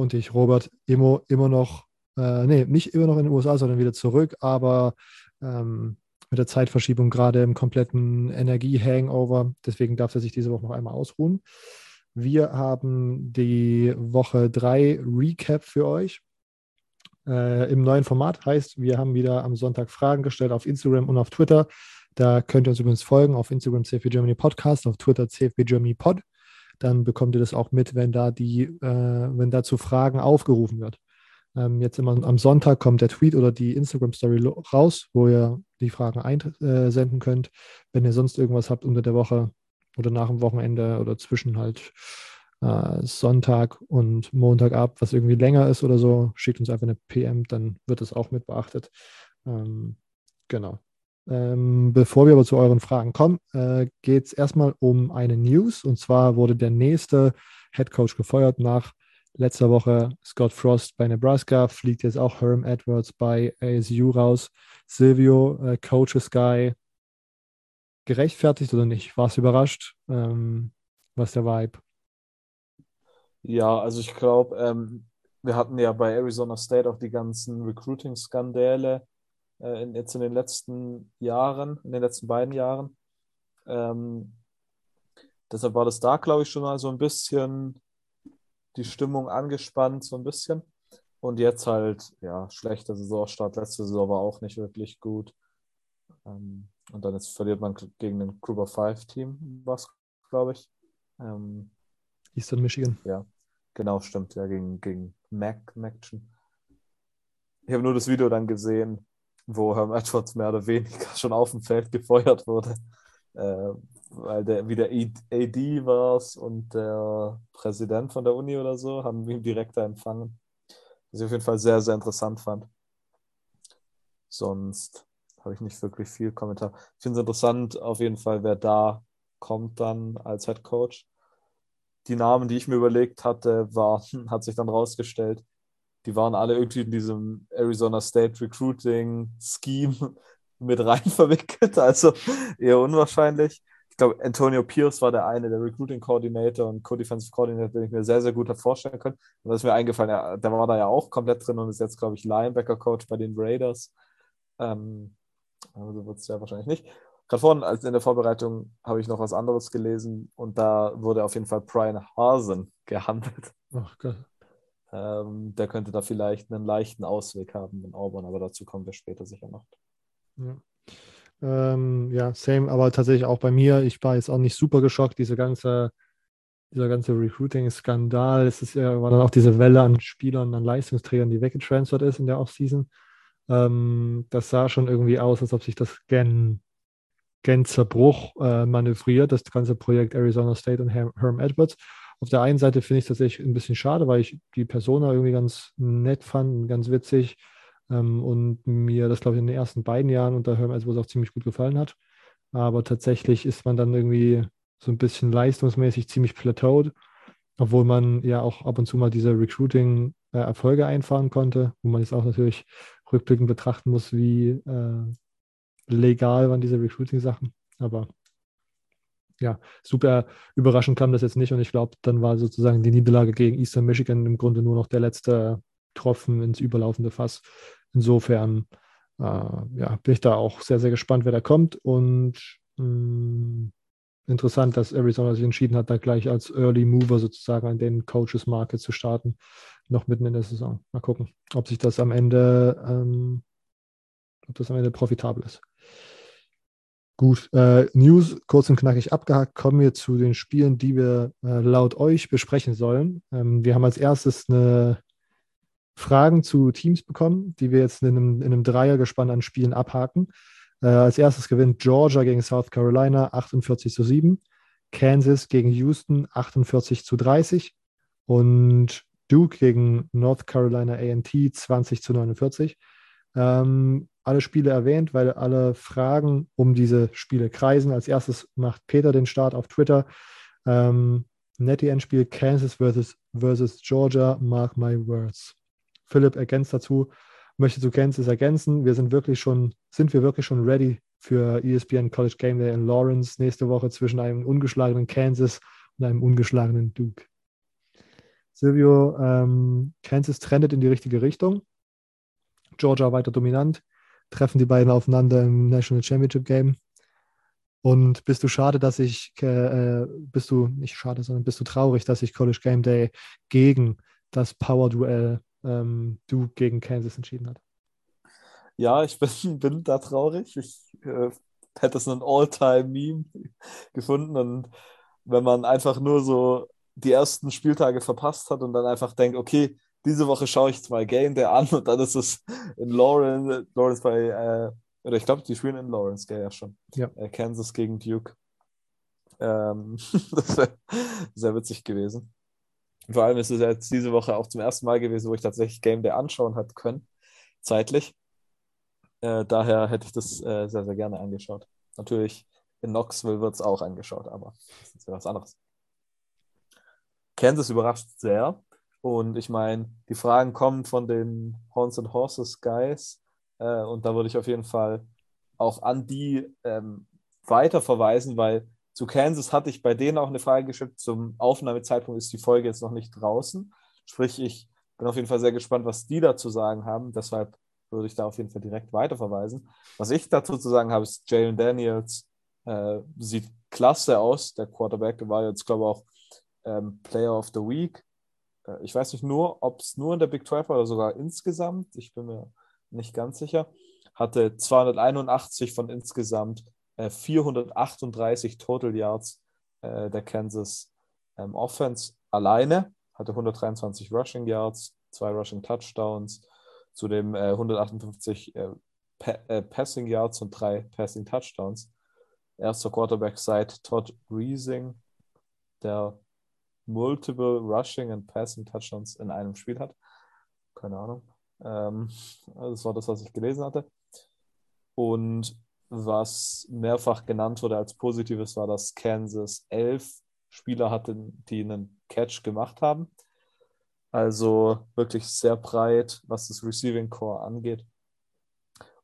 Und ich, Robert, immer, immer noch, äh, nee, nicht immer noch in den USA, sondern wieder zurück, aber ähm, mit der Zeitverschiebung gerade im kompletten Energie-Hangover. Deswegen darf er sich diese Woche noch einmal ausruhen. Wir haben die Woche 3 Recap für euch. Äh, Im neuen Format heißt, wir haben wieder am Sonntag Fragen gestellt auf Instagram und auf Twitter. Da könnt ihr uns übrigens folgen auf Instagram CFB Germany Podcast, auf Twitter CFB Germany Pod. Dann bekommt ihr das auch mit, wenn da die, äh, wenn dazu Fragen aufgerufen wird. Ähm, jetzt immer am Sonntag kommt der Tweet oder die Instagram Story raus, wo ihr die Fragen einsenden könnt. Wenn ihr sonst irgendwas habt unter der Woche oder nach dem Wochenende oder zwischen halt äh, Sonntag und Montag ab, was irgendwie länger ist oder so, schickt uns einfach eine PM, dann wird das auch mit beachtet. Ähm, genau. Ähm, bevor wir aber zu euren Fragen kommen, äh, geht es erstmal um eine News. Und zwar wurde der nächste Head Coach gefeuert nach letzter Woche. Scott Frost bei Nebraska, fliegt jetzt auch Herm Edwards bei ASU raus. Silvio, äh, Coaches Guy, gerechtfertigt oder nicht? Warst du überrascht? Ähm, was der Vibe? Ja, also ich glaube, ähm, wir hatten ja bei Arizona State auch die ganzen Recruiting-Skandale äh, in, jetzt in den letzten Jahren, in den letzten beiden Jahren. Ähm, deshalb war das da, glaube ich, schon mal so ein bisschen die Stimmung angespannt, so ein bisschen. Und jetzt halt, ja, schlechter Saisonstart. Letzte Saison war auch nicht wirklich gut. Ähm, und dann jetzt verliert man gegen ein Group of Five Team, was, glaube ich. Ähm, Eastern Michigan. Ja, genau, stimmt. Ja, gegen, gegen Mac, Maction. Ich habe nur das Video dann gesehen, wo Herm Edwards mehr oder weniger schon auf dem Feld gefeuert wurde, äh, weil der wieder AD war und der Präsident von der Uni oder so, haben ihn direkt empfangen. Was ich auf jeden Fall sehr, sehr interessant fand. Sonst habe ich nicht wirklich viel Kommentar. Ich finde es interessant, auf jeden Fall, wer da kommt dann als Head Coach. Die Namen, die ich mir überlegt hatte, waren, hat sich dann rausgestellt, die waren alle irgendwie in diesem Arizona State Recruiting Scheme mit rein verwickelt, also eher unwahrscheinlich. Ich glaube, Antonio Pierce war der eine, der Recruiting Coordinator und Co-Defensive Coordinator, den ich mir sehr, sehr gut vorstellen können. Und das ist mir eingefallen, der war da ja auch komplett drin und ist jetzt, glaube ich, Linebacker Coach bei den Raiders. Ähm, also wird es ja wahrscheinlich nicht. Gerade vorhin, als in der Vorbereitung, habe ich noch was anderes gelesen und da wurde auf jeden Fall Brian Hasen gehandelt. Ach Gott. Ähm, der könnte da vielleicht einen leichten Ausweg haben in Auburn, aber dazu kommen wir später sicher noch. Ja. Ähm, ja, same, aber tatsächlich auch bei mir. Ich war jetzt auch nicht super geschockt, diese ganze, dieser ganze Recruiting-Skandal. Es ist ja, war dann auch diese Welle an Spielern, an Leistungsträgern, die weggetransfert ist in der Offseason. Ähm, das sah schon irgendwie aus, als ob sich das gen, gen Zerbruch äh, manövriert, das ganze Projekt Arizona State und Herm, Herm Edwards. Auf der einen Seite finde ich es tatsächlich ein bisschen schade, weil ich die Persona irgendwie ganz nett fand, ganz witzig ähm, und mir das, glaube ich, in den ersten beiden Jahren unter Herm Edwards auch ziemlich gut gefallen hat. Aber tatsächlich ist man dann irgendwie so ein bisschen leistungsmäßig ziemlich plateaued, obwohl man ja auch ab und zu mal diese Recruiting-Erfolge äh, einfahren konnte, wo man jetzt auch natürlich rückblickend betrachten muss, wie äh, legal waren diese Recruiting-Sachen. Aber ja, super überraschend kam das jetzt nicht und ich glaube, dann war sozusagen die Niederlage gegen Eastern Michigan im Grunde nur noch der letzte Tropfen ins überlaufende Fass. Insofern äh, ja, bin ich da auch sehr, sehr gespannt, wer da kommt und mh, mm, interessant, dass Arizona sich entschieden hat, da gleich als Early Mover sozusagen an den Coaches Market zu starten, noch mitten in der Saison. Mal gucken, ob sich das am Ende, ähm, ob das am Ende profitabel ist. Gut, äh, News kurz und knackig abgehakt. Kommen wir zu den Spielen, die wir äh, laut euch besprechen sollen. Ähm, wir haben als erstes eine Fragen zu Teams bekommen, die wir jetzt in einem, in einem Dreiergespann an Spielen abhaken. Äh, als erstes gewinnt Georgia gegen South Carolina 48 zu 7, Kansas gegen Houston 48 zu 30 und Duke gegen North Carolina AT 20 zu 49. Ähm, alle Spiele erwähnt, weil alle Fragen um diese Spiele kreisen. Als erstes macht Peter den Start auf Twitter. Ähm, Netty-Endspiel Kansas versus, versus Georgia, mark my words. Philipp ergänzt dazu, möchte zu Kansas ergänzen. Wir sind wirklich schon, sind wir wirklich schon ready für ESPN College Game Day in Lawrence nächste Woche zwischen einem ungeschlagenen Kansas und einem ungeschlagenen Duke. Silvio, ähm, Kansas trendet in die richtige Richtung. Georgia weiter dominant. Treffen die beiden aufeinander im National Championship Game. Und bist du schade, dass ich, äh, bist du nicht schade, sondern bist du traurig, dass ich College Game Day gegen das Power-Duell ähm, Duke gegen Kansas entschieden hat? Ja, ich bin, bin da traurig. Ich äh, hätte es ein All-Time-Meme gefunden. Und wenn man einfach nur so die ersten Spieltage verpasst hat und dann einfach denkt, okay, diese Woche schaue ich zwei Game Day an und dann ist es in Lawrence, Lawrence bei, äh, oder ich glaube, die spielen in Lawrence, gell, ja schon. Ja. Äh, Kansas gegen Duke. Ähm, das wäre sehr witzig gewesen. Vor allem ist es jetzt diese Woche auch zum ersten Mal gewesen, wo ich tatsächlich Game Day anschauen hat können, zeitlich. Äh, daher hätte ich das äh, sehr, sehr gerne angeschaut. Natürlich in Knoxville wird es auch angeschaut, aber das ist ja was anderes. Kansas überrascht sehr. Und ich meine, die Fragen kommen von den Horns and Horses Guys. Äh, und da würde ich auf jeden Fall auch an die ähm, weiter verweisen, weil zu Kansas hatte ich bei denen auch eine Frage geschickt. Zum Aufnahmezeitpunkt ist die Folge jetzt noch nicht draußen. Sprich, ich bin auf jeden Fall sehr gespannt, was die dazu sagen haben. Deshalb würde ich da auf jeden Fall direkt weiter verweisen. Was ich dazu zu sagen habe, ist, Jalen Daniels äh, sieht klasse aus. Der Quarterback war jetzt, glaube ich, auch ähm, Player of the Week. Äh, ich weiß nicht nur, ob es nur in der Big 12 war oder sogar insgesamt. Ich bin mir nicht ganz sicher. Hatte 281 von insgesamt äh, 438 Total Yards äh, der Kansas ähm, Offense alleine. Hatte 123 Rushing Yards, zwei Rushing Touchdowns, zudem 158 äh, pa äh, Passing Yards und drei Passing Touchdowns. Erster Quarterback seit Todd Reesing, der multiple Rushing and Passing Touchdowns in einem Spiel hat. Keine Ahnung. Ähm, das war das, was ich gelesen hatte. Und was mehrfach genannt wurde als Positives, war, dass Kansas elf Spieler hatte, die einen Catch gemacht haben. Also wirklich sehr breit, was das Receiving Core angeht.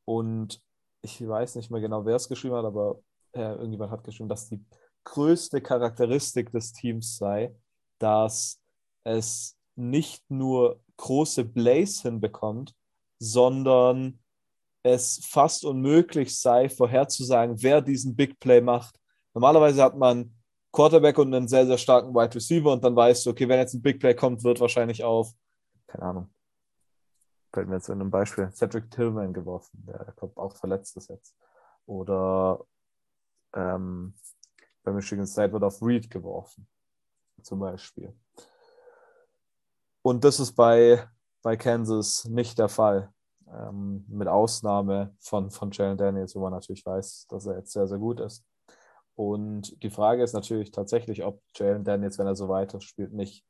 Und ich weiß nicht mehr genau, wer es geschrieben hat, aber äh, irgendjemand hat geschrieben, dass die größte Charakteristik des Teams sei, dass es nicht nur große Plays hinbekommt, sondern es fast unmöglich sei, vorherzusagen, wer diesen Big Play macht. Normalerweise hat man Quarterback und einen sehr, sehr starken Wide Receiver und dann weißt du, okay, wenn jetzt ein Big Play kommt, wird wahrscheinlich auf, keine Ahnung, fällt mir jetzt in einem Beispiel, Cedric Tillman geworfen, der kommt auch verletzt ist jetzt. Oder ähm, bei Michigan State wird auf Reed geworfen zum Beispiel. Und das ist bei, bei Kansas nicht der Fall. Ähm, mit Ausnahme von, von Jalen Daniels, wo man natürlich weiß, dass er jetzt sehr, sehr gut ist. Und die Frage ist natürlich tatsächlich, ob Jalen Daniels, wenn er so weiter spielt, nicht.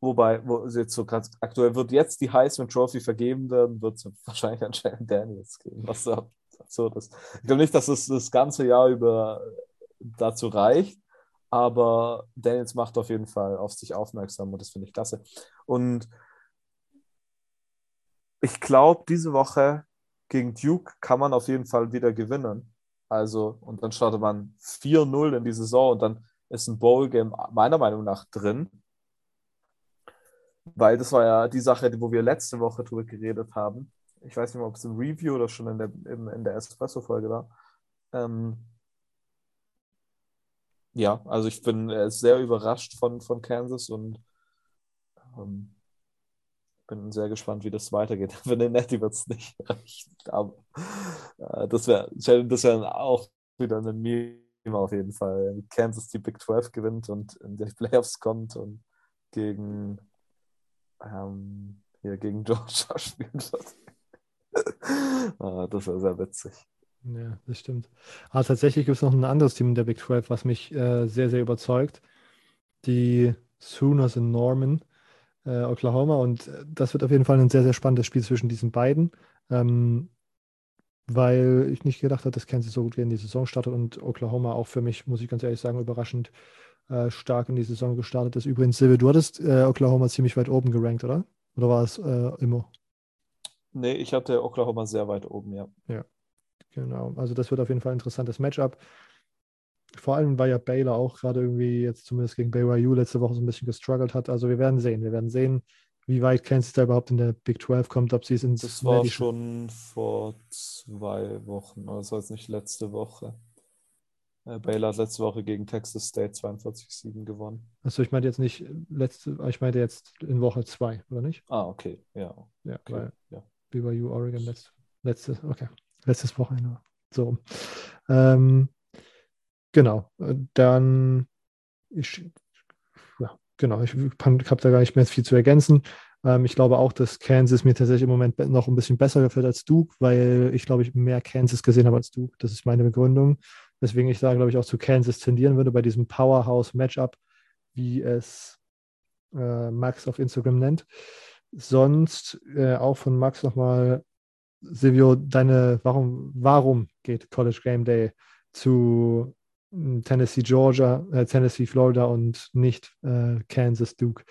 Wobei, wo jetzt so ganz aktuell wird jetzt die Heisman Trophy vergeben werden, wird es wahrscheinlich an Jalen Daniels gehen, was absurd ist. Ich glaube nicht, dass es das ganze Jahr über dazu reicht, aber Daniels macht auf jeden Fall auf sich aufmerksam und das finde ich klasse. Und ich glaube, diese Woche gegen Duke kann man auf jeden Fall wieder gewinnen. Also, und dann startet man 4-0 in die Saison und dann ist ein Bowl-Game meiner Meinung nach drin. Weil das war ja die Sache, wo wir letzte Woche drüber geredet haben. Ich weiß nicht mehr, ob es im Review oder schon in der, in, in der Espresso-Folge war. Ähm, ja, also ich bin äh, sehr überrascht von, von Kansas und ähm, bin sehr gespannt, wie das weitergeht. Für den Netty wird es nicht reichen, aber äh, das wäre das wär auch wieder ein Meme auf jeden Fall. Kansas die Big 12 gewinnt und in die Playoffs kommt und gegen, ähm, hier gegen Georgia wird. ah, das wäre sehr witzig. Ja, das stimmt. Aber ah, tatsächlich gibt es noch ein anderes Team in der Big 12, was mich äh, sehr, sehr überzeugt. Die Sooners in Norman. äh, Oklahoma. Und äh, das wird auf jeden Fall ein sehr, sehr spannendes Spiel zwischen diesen beiden. Ähm, weil ich nicht gedacht habe, dass Kansas so gut in die Saison startet und Oklahoma auch für mich, muss ich ganz ehrlich sagen, überraschend äh, stark in die Saison gestartet ist. Übrigens, Silvia, du hattest äh, Oklahoma ziemlich weit oben gerankt, oder? Oder war es äh, immer? Nee, ich hatte Oklahoma sehr weit oben, ja. Ja, genau. Also das wird auf jeden Fall ein interessantes Matchup. Vor allem, weil ja Baylor auch gerade irgendwie jetzt zumindest gegen BYU letzte Woche so ein bisschen gestruggelt hat. Also wir werden sehen. Wir werden sehen, wie weit Kansas da überhaupt in der Big 12 kommt, ob sie es ins Das war schon vor zwei Wochen, oder also jetzt nicht letzte Woche. Äh, Baylor hat letzte Woche gegen Texas State 42-7 gewonnen. Achso, ich meinte jetzt nicht letzte, ich meinte jetzt in Woche zwei, oder nicht? Ah, okay, ja. Ja, Okay, weil ja. BYU Oregon letzte, letztes, okay, letztes Wochenende. So. Ähm, genau. Äh, Dann ich, ja, genau, ich habe da gar nicht mehr viel zu ergänzen. Ähm, ich glaube auch, dass Kansas mir tatsächlich im Moment noch ein bisschen besser gefällt als Duke, weil ich glaube, ich mehr Kansas gesehen habe als Duke. Das ist meine Begründung. Weswegen ich da, glaube ich, auch zu Kansas tendieren würde bei diesem Powerhouse-Matchup, wie es äh, Max auf Instagram nennt. Sonst äh, auch von Max nochmal, Silvio, deine, warum, warum geht College Game Day zu mh, Tennessee, Georgia, äh, Tennessee, Florida und nicht äh, Kansas, Duke?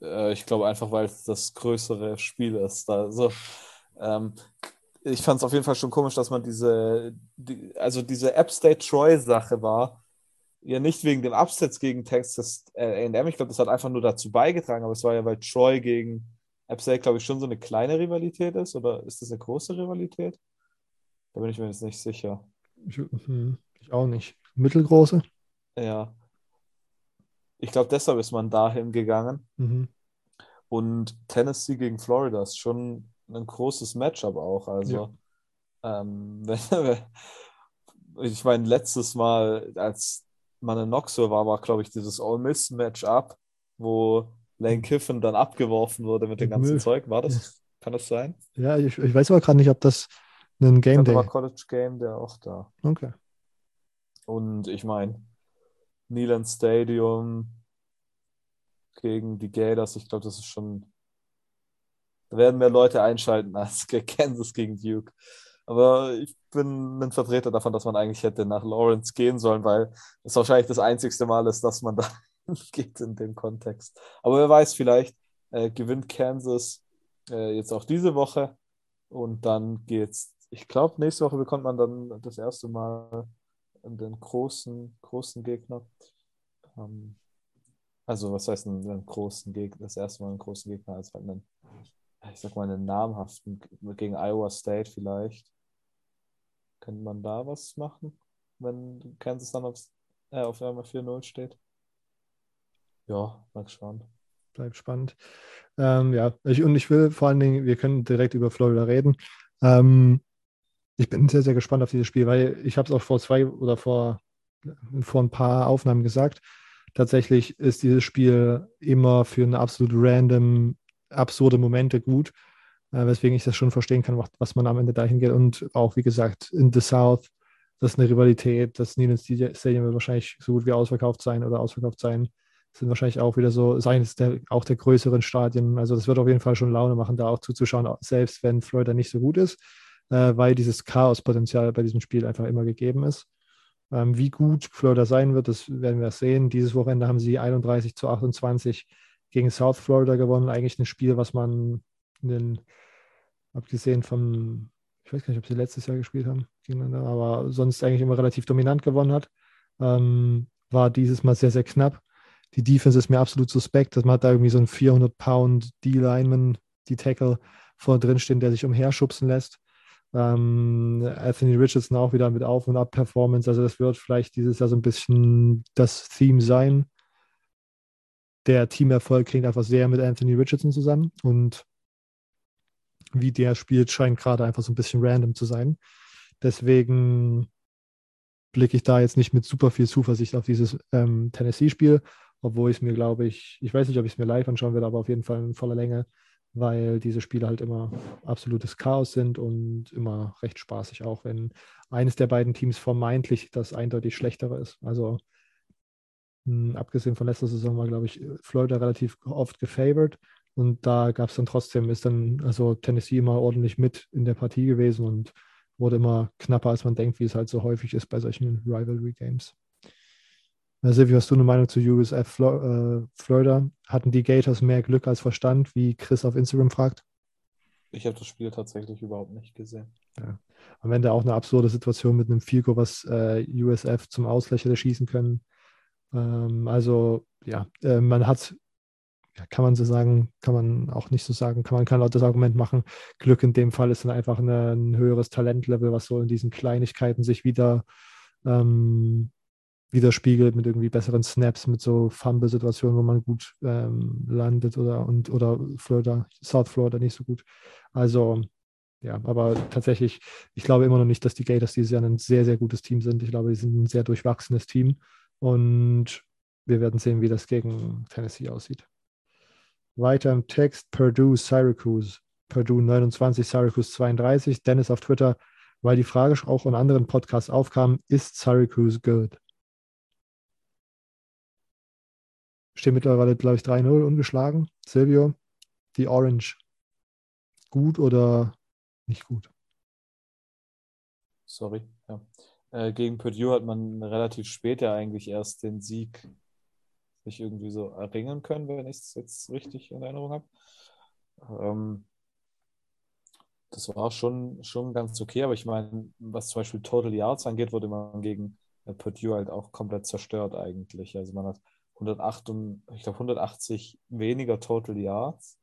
Äh, ich glaube einfach, weil es das größere Spiel ist. Also, ähm, ich fand es auf jeden Fall schon komisch, dass man diese, die, also diese App State Troy-Sache war. Ja, nicht wegen dem Absatz gegen Texas A&M. Ich glaube, das hat einfach nur dazu beigetragen, aber es war ja, weil Troy gegen App State, glaube ich, schon so eine kleine Rivalität ist. Oder ist das eine große Rivalität? Da bin ich mir jetzt nicht sicher. Ich, hm, ich auch nicht. Mittelgroße? Ja. Ich glaube, deshalb ist man dahin gegangen. Mhm. Und Tennessee gegen Florida ist schon ein großes Matchup auch. Also, ähm, wenn- ich meine, letztes Mal, als man in Knoxville war, war, glaube ich, dieses Ole Miss Matchup, wo Lane Kiffin dann abgeworfen wurde mit dem ganzen Müll. Zeug. War das? Kann das sein? Ja, ich, ich weiß aber gerade nicht, ob das ein Game glaube, da war Day. College Game der auch da. Okay. Und ich meine, Neyland Stadium gegen die Gators, ich glaube, das ist schon. Da werden mehr Leute einschalten als Kansas gegen Duke. Aber ich bin ein Vertreter davon, dass man eigentlich hätte nach Lawrence gehen sollen, weil es wahrscheinlich das einzigste Mal ist, dass man da geht in dem Kontext. Aber wer weiß, vielleicht äh, gewinnt Kansas äh, jetzt auch diese Woche und dann geht's. Ich glaube, nächste Woche bekommt man dann das erste Mal den großen, großen Gegner. Ähm, also, was heißt ein, einen großen Gegner? Das erste Mal einen großen Gegner als halt einen, ich sag mal, einen namhaften gegen Iowa State vielleicht. Könnte man da was machen, wenn Kansas dann aufs, äh, auf einmal 4-0 steht? Ja, mal schauen. Bleibt spannend. Ähm, ja, ich, und ich will vor allen Dingen, wir können direkt über Florida reden. Ähm, ich bin sehr, sehr gespannt auf dieses Spiel, weil ich habe es auch vor zwei oder vor, vor ein paar Aufnahmen gesagt. Tatsächlich ist dieses Spiel immer für eine absolut random, absurde Momente gut, äh, weswegen ich das schon verstehen kann, was, man am Ende dahin geht. Und auch, wie gesagt, in the South, das ist eine Rivalität. Das Neyland Stadium wird wahrscheinlich so gut wie ausverkauft sein oder ausverkauft sein sind wahrscheinlich auch wieder so, ist eines der, auch der größeren Stadien. Also das wird auf jeden Fall schon Laune machen, da auch zuzuschauen, selbst wenn Florida nicht so gut ist, äh, weil dieses Chaospotenzial bei diesem Spiel einfach immer gegeben ist. Ähm, wie gut Florida sein wird, das werden wir sehen. Dieses Wochenende haben sie 31 zu 28 gegen South Florida gewonnen. Eigentlich ein Spiel, was man in den, abgesehen vom, ich weiß gar nicht, ob sie letztes Jahr gespielt haben gegeneinander, aber sonst eigentlich immer relativ dominant gewonnen hat. Ähm, war dieses Mal sehr, sehr knapp. Die Defense ist mir absolut suspekt. dass Man hat da irgendwie so einen 400-Pound D-Lineman, die Tackle vor drin stehen, der sich umherschubsen lässt. Ähm, Anthony Richardson auch wieder mit Auf- und Ab-Performance. Also das wird vielleicht dieses Jahr so ein bisschen das Theme sein. Der Teamerfolg klingt einfach sehr mit Anthony Richardson zusammen und wie der spielt, scheint gerade einfach so ein bisschen random zu sein. Deswegen blicke ich da jetzt nicht mit super viel Zuversicht auf dieses ähm, Tennessee-Spiel, obwohl ich es mir, glaube ich, ich weiß nicht, ob ich es mir live anschauen werde, aber auf jeden Fall in voller Länge, weil diese Spiele halt immer absolutes Chaos sind und immer recht spaßig, auch wenn eines der beiden Teams vermeintlich das eindeutig schlechtere ist. Also Hm, abgesehen von letzter Saison war, glaube ich, Florida relativ oft gefavored. Und da gab es dann trotzdem, ist dann also Tennessee immer ordentlich mit in der Partie gewesen und wurde immer knapper, als man denkt, wie es halt so häufig ist bei solchen Rivalry Games. Äh, Silvio, hast du eine Meinung zu USF Flo äh, Florida? Hatten die Gators mehr Glück als Verstand, wie Chris auf Instagram fragt? Ich habe das Spiel tatsächlich überhaupt nicht gesehen. Ja. Am Ende auch eine absurde Situation mit einem Fico, was äh, USF zum Ausgleich hätte schießen können. Ähm, also ja, äh, man hat, ja, kann man so sagen, kann man auch nicht so sagen, kann man kein lautes Argument machen. Glück in dem Fall ist dann einfach eine, ein höheres Talentlevel, was so in diesen Kleinigkeiten sich wieder ähm, widerspiegelt mit irgendwie besseren Snaps, mit so Fumble-Situationen, wo man gut ähm, landet oder und oder Florida, South Florida nicht so gut. Also ja, aber tatsächlich, ich glaube immer noch nicht, dass die Gators dieses Jahr ein sehr, sehr gutes Team sind. Ich glaube, die sind ein sehr durchwachsenes Team und wir werden sehen, wie das gegen Tennessee aussieht. Weiter im Text, Purdue, Syracuse. Purdue 29, Syracuse 32. Dennis auf Twitter, weil die Frage auch in anderen Podcasts aufkam, ist Syracuse good? Steht mittlerweile, glaube ich, 3-0 ungeschlagen. Silvio, die Orange. Gut oder nicht gut? Sorry, ja. Äh, gegen Purdue hat man relativ spät ja eigentlich erst den Sieg sich irgendwie so erringen können, wenn ich es jetzt richtig in Erinnerung habe. Ähm, das war schon, schon ganz okay, aber ich meine, was zum Beispiel Total Yards angeht, wurde man gegen Purdue halt auch komplett zerstört eigentlich. Also man hat 108 und, ich glaube 180 weniger Total Yards.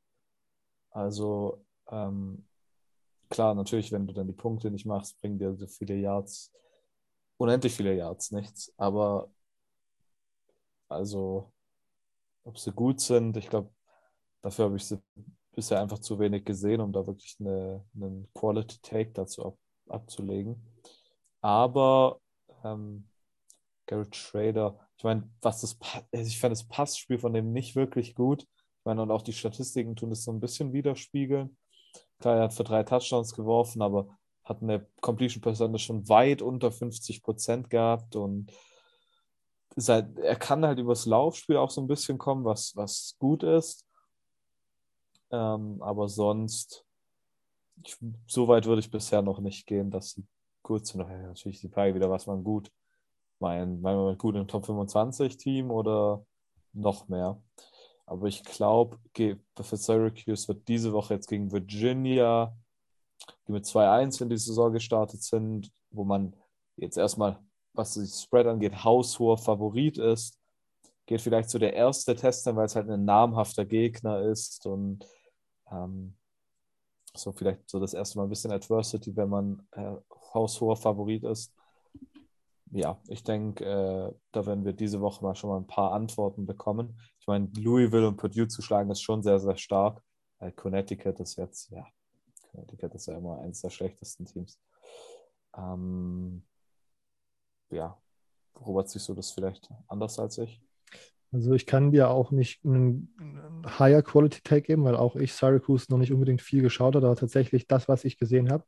Also ähm, klar, natürlich, wenn du dann die Punkte nicht machst, bringen dir so viele Yards, unendlich viele Yards nichts. Aber also, ob sie gut sind, ich glaube, dafür habe ich sie bisher einfach zu wenig gesehen, um da wirklich eine, einen Quality Take dazu ab, abzulegen. Aber ähm, Garrett Schrader, ich meine, was das, also ich fand das Passspiel von dem nicht wirklich gut. Ich meine, und auch die Statistiken tun das so ein bisschen widerspiegeln. Klar, er hat für drei Touchdowns geworfen, aber hat eine Completion Percentage schon weit unter 50 Prozent gehabt und halt, er kann halt übers Laufspiel auch so ein bisschen kommen, was, was gut ist. Ähm, aber sonst, ich, so weit würde ich bisher noch nicht gehen, dass sie gut natürlich die Frage wieder, was man gut meint. Meinen wir gut im Top 25 Team oder noch mehr? Aber ich glaube, für Syracuse wird diese Woche jetzt gegen Virginia, die mit 2-1 in die Saison gestartet sind, wo man jetzt erstmal, was die Spread angeht, haushoher Favorit ist. Geht vielleicht so der erste Test sein, weil es halt ein namhafter Gegner ist und ähm, so vielleicht so das erste Mal ein bisschen Adversity, wenn man äh, haushoher Favorit ist ja, ich denke, äh, da werden wir diese Woche mal schon mal ein paar Antworten bekommen. Ich meine, Louisville und Purdue zu schlagen ist schon sehr, sehr stark. Äh, Connecticut ist jetzt, ja, Connecticut ist ja immer eines der schlechtesten Teams. Ähm, ja, Robert, siehst du das vielleicht anders als ich? Also ich kann dir auch nicht einen Higher Quality Take geben, weil auch ich Syracuse noch nicht unbedingt viel geschaut habe, aber tatsächlich das, was ich gesehen habe,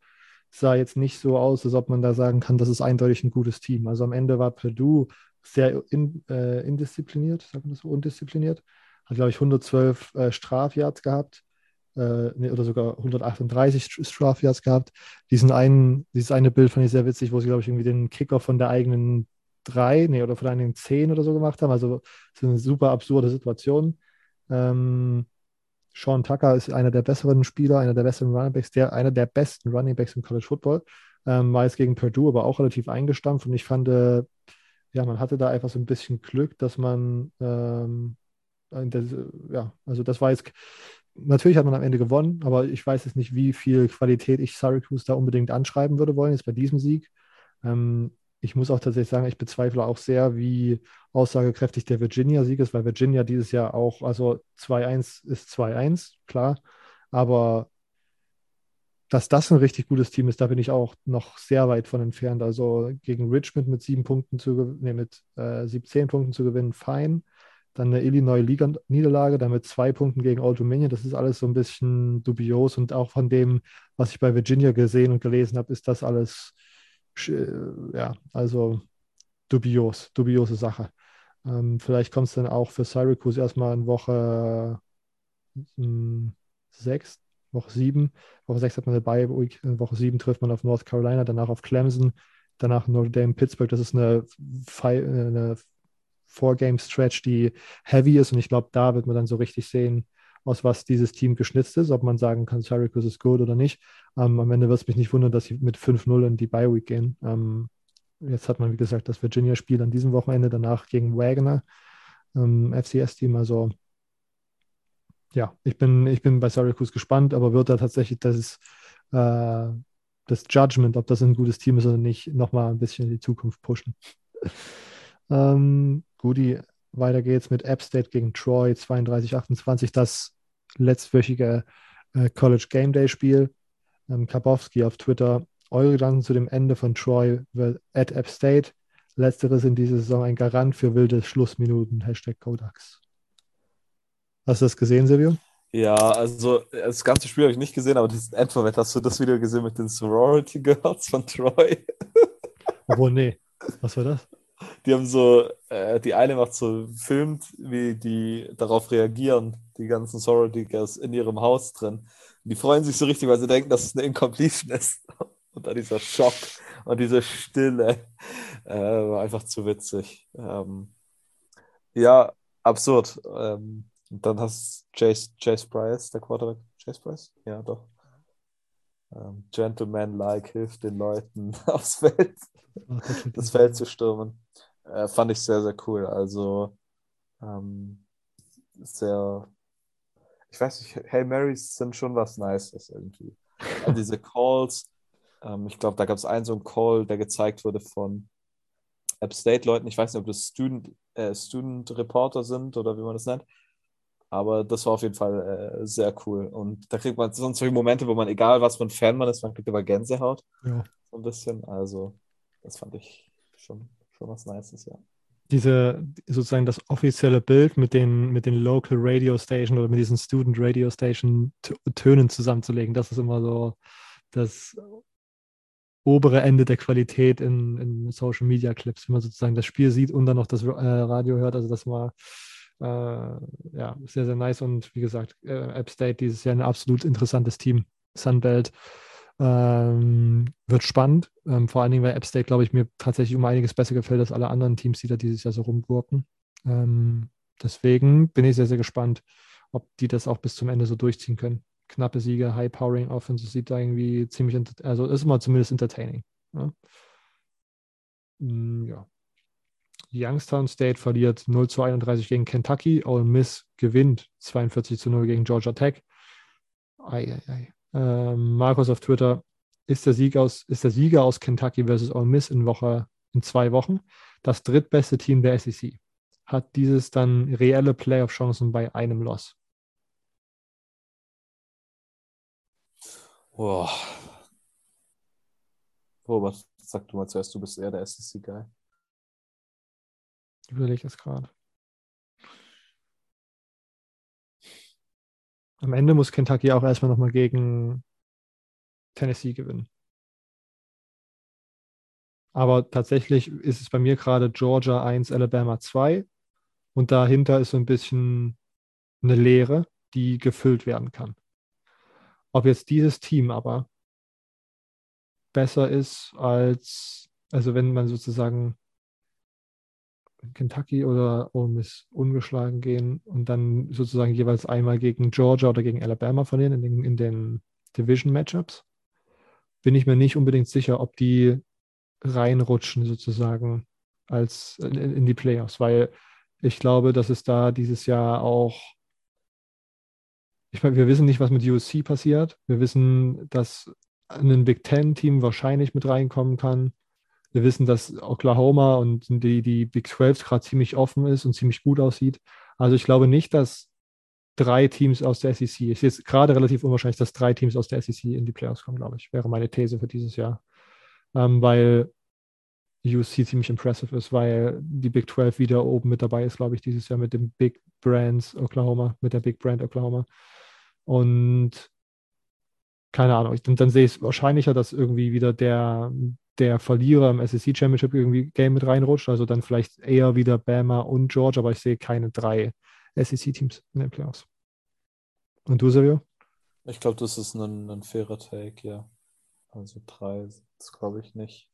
sah jetzt nicht so aus, als ob man da sagen kann, das ist eindeutig ein gutes Team. Also am Ende war Purdue sehr in, äh, indiszipliniert, sagt man das so, undiszipliniert. Hat, glaube ich, 112 äh, Strafyards gehabt äh, nee, oder sogar 138 Strafyards gehabt. Diesen einen, dieses eine Bild fand ich sehr witzig, wo sie, glaube ich, irgendwie den Kicker von der eigenen drei, nee, oder von der eigenen zehn oder so gemacht haben. Also das ist eine super absurde Situation. Ähm, Sean Tucker ist einer der besseren Spieler, einer der besseren Runningbacks, der, einer der besten Runningbacks im College Football. Ähm, war jetzt gegen Purdue, aber auch relativ eingestampft und ich fand, äh, ja, man hatte da einfach so ein bisschen Glück, dass man, ähm, das, ja, also das war jetzt, natürlich hat man am Ende gewonnen, aber ich weiß jetzt nicht, wie viel Qualität ich Syracuse da unbedingt anschreiben würde wollen, jetzt bei diesem Sieg. Ähm, ich muss auch tatsächlich sagen, ich bezweifle auch sehr, wie aussagekräftig der Virginia-Sieg ist, weil Virginia dieses Jahr auch, also 2-1 ist 2-1, klar, aber dass das ein richtig gutes Team ist, da bin ich auch noch sehr weit von entfernt. Also gegen Richmond mit sieben Punkten zu nee, mit äh, 17 Punkten zu gewinnen, fein. Dann eine Illinois-Niederlage, dann mit zwei Punkten gegen Old Dominion. Das ist alles so ein bisschen dubios und auch von dem, was ich bei Virginia gesehen und gelesen habe, ist das alles ja, also dubios, dubiose Sache. Ähm, vielleicht kommt es dann auch für Syracuse erstmal in Woche 6, hm, Woche 7. Woche 6 hat man dabei, in Woche 7 trifft man auf North Carolina, danach auf Clemson, danach Notre Dame, Pittsburgh. Das ist eine, eine Four-Game-Stretch, die heavy ist und ich glaube, da wird man dann so richtig sehen, aus was dieses Team geschnitzt ist, ob man sagen kann, Syracuse ist gut oder nicht. Ähm, am Ende wird es mich nicht wundern, dass sie mit 5-0 in die Bye-Week gehen. Ähm, jetzt hat man, wie gesagt, das Virginia-Spiel an diesem Wochenende, danach gegen Wagner, ähm, FCS-Team. Also ja, ich bin, ich bin bei Syracuse gespannt, aber wird da tatsächlich das, äh, das Judgment, ob das ein gutes Team ist oder nicht, nochmal ein bisschen in die Zukunft pushen. ähm, Gudi, weiter geht's mit App State gegen Troy 32-28, das letztwöchige äh, College Game Day Spiel. Ähm, Kabowski auf Twitter, eure Gedanken zu dem Ende von Troy at App State. Letzteres in dieser Saison ein Garant für wilde Schlussminuten. Hashtag Kodaks. Hast du das gesehen, Silvio? Ja, also das ganze Spiel habe ich nicht gesehen, aber diesen Endmoment, hast du das Video gesehen mit den Sorority Girls von Troy? Obwohl, nee. Was war das? Die haben so, äh, die eine macht so, filmt, wie die darauf reagieren, die ganzen Sorority Girls in ihrem Haus drin. Und die freuen sich so richtig, weil sie denken, dass es eine Incompletion ist. Und dann dieser Schock und diese Stille äh, war einfach zu witzig. Ähm, ja, absurd. Ähm, und dann hast du Chase, Chase Price, der Quarterback. Chase Price? Ja, doch. Ähm, Gentleman-like hilft den Leuten aufs Feld, das Feld zu stürmen. Äh, fand ich sehr, sehr cool. Also ähm, sehr, ich weiß nicht, Hey Marys sind schon was Nices irgendwie. Also diese Calls, ähm, ich glaube, da gab es einen so einen Call, der gezeigt wurde von App State-Leuten. Ich weiß nicht, ob das Student, äh, Student Reporter sind oder wie man das nennt. Aber das war auf jeden Fall äh, sehr cool. Und da kriegt man sonst solche Momente, wo man, egal was für ein Fan man ist, man kriegt immer Gänsehaut. Ja. So ein bisschen. Also, das fand ich schon, schon was Nices, ja. Diese, sozusagen das offizielle Bild mit den, mit den Local Radio Station oder mit diesen Student Radio Station Tönen zusammenzulegen, das ist immer so das obere Ende der Qualität in, in Social Media Clips, wenn man sozusagen das Spiel sieht und dann noch das äh, Radio hört. Also das war ja, sehr, sehr nice. Und wie gesagt, äh, App State dieses Jahr ein absolut interessantes Team. Sunbelt ähm, wird spannend. Ähm, vor allen Dingen, weil App State, glaube ich, mir tatsächlich um einiges besser gefällt als alle anderen Teams, die da dieses Jahr so rumgurken. Ähm, deswegen bin ich sehr, sehr gespannt, ob die das auch bis zum Ende so durchziehen können. Knappe Siege, High-Powering Offense, sieht da irgendwie ziemlich, also ist immer zumindest entertaining. Ja. Mm, ja. Youngstown State verliert 0 zu 31 gegen Kentucky. Ole Miss gewinnt 42 zu 0 gegen Georgia Tech. Ei, ei, ei. Ähm, Markus auf Twitter, ist der, Sieg aus, ist der Sieger aus Kentucky versus Ole Miss in, Woche, in zwei Wochen das drittbeste Team der SEC. Hat dieses dann reelle Playoff-Chancen bei einem Loss? Boah. Robert, sag du mal zuerst, du bist eher der SEC-Guy. Ich überlege es gerade. Am Ende muss Kentucky auch erstmal nochmal gegen Tennessee gewinnen. Aber tatsächlich ist es bei mir gerade Georgia 1, Alabama 2. Und dahinter ist so ein bisschen eine Leere, die gefüllt werden kann. Ob jetzt dieses Team aber besser ist als, also wenn man sozusagen Kentucky oder Ole Miss ungeschlagen gehen und dann sozusagen jeweils einmal gegen Georgia oder gegen Alabama verlieren in den, in den Division-Matchups, bin ich mir nicht unbedingt sicher, ob die reinrutschen sozusagen als in, in die Playoffs, weil ich glaube, dass es da dieses Jahr auch ich meine, wir wissen nicht, was mit USC passiert. Wir wissen, dass ein Big Ten-Team wahrscheinlich mit reinkommen kann. Wir wissen, dass Oklahoma und die, die Big 12 gerade ziemlich offen ist und ziemlich gut aussieht. Also ich glaube nicht, dass drei Teams aus der SEC, ist jetzt gerade relativ unwahrscheinlich, dass drei Teams aus der SEC in die Playoffs kommen, glaube ich, wäre meine These für dieses Jahr. Ähm, weil USC ziemlich impressive ist, weil die Big 12 wieder oben mit dabei ist, glaube ich, dieses Jahr mit dem Big Brands Oklahoma, mit der Big Brand Oklahoma. Und keine Ahnung, dann, dann sehe ich es wahrscheinlicher, dass irgendwie wieder der der Verlierer im SEC Championship irgendwie Game mit reinrutscht. Also dann vielleicht eher wieder Bama und George, aber ich sehe keine drei SEC-Teams in den Playoffs. Und du, Silvio? Ich glaube, das ist ein, ein fairer Take, ja. Also drei, das glaube ich nicht.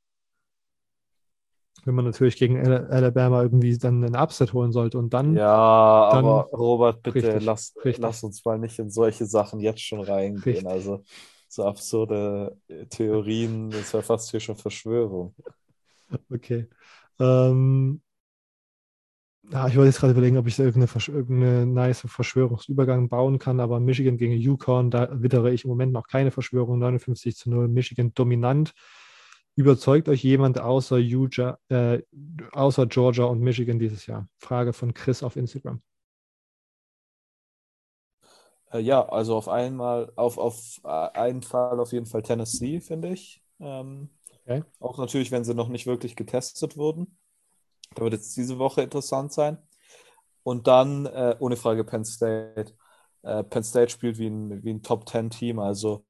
Wenn man natürlich gegen Alabama irgendwie dann einen Upset holen sollte und dann. Ja, dann, aber Robert, bitte richtig, lass, richtig. lass uns mal nicht in solche Sachen jetzt schon reingehen. Richtig. Also so absurde Theorien, das wäre fast hier schon Verschwörung. Okay. Ähm, ja, ich wollte jetzt gerade überlegen, ob ich irgendeine, Versch irgendeine nice Verschwörungsübergang bauen kann, aber Michigan gegen Yukon, da wittere ich im Moment noch keine Verschwörung. 59 zu 0, Michigan dominant. Überzeugt euch jemand außer, Uja, äh, außer Georgia und Michigan dieses Jahr? Frage von Chris auf Instagram. Äh, ja, also auf einmal, auf, auf äh, einen Fall auf jeden Fall Tennessee, finde ich. Ähm, Okay. Auch natürlich, wenn sie noch nicht wirklich getestet wurden. Da wird jetzt diese Woche interessant sein. Und dann, äh, ohne Frage, Penn State. Äh, Penn State spielt wie ein, wie ein Top-10-Team, also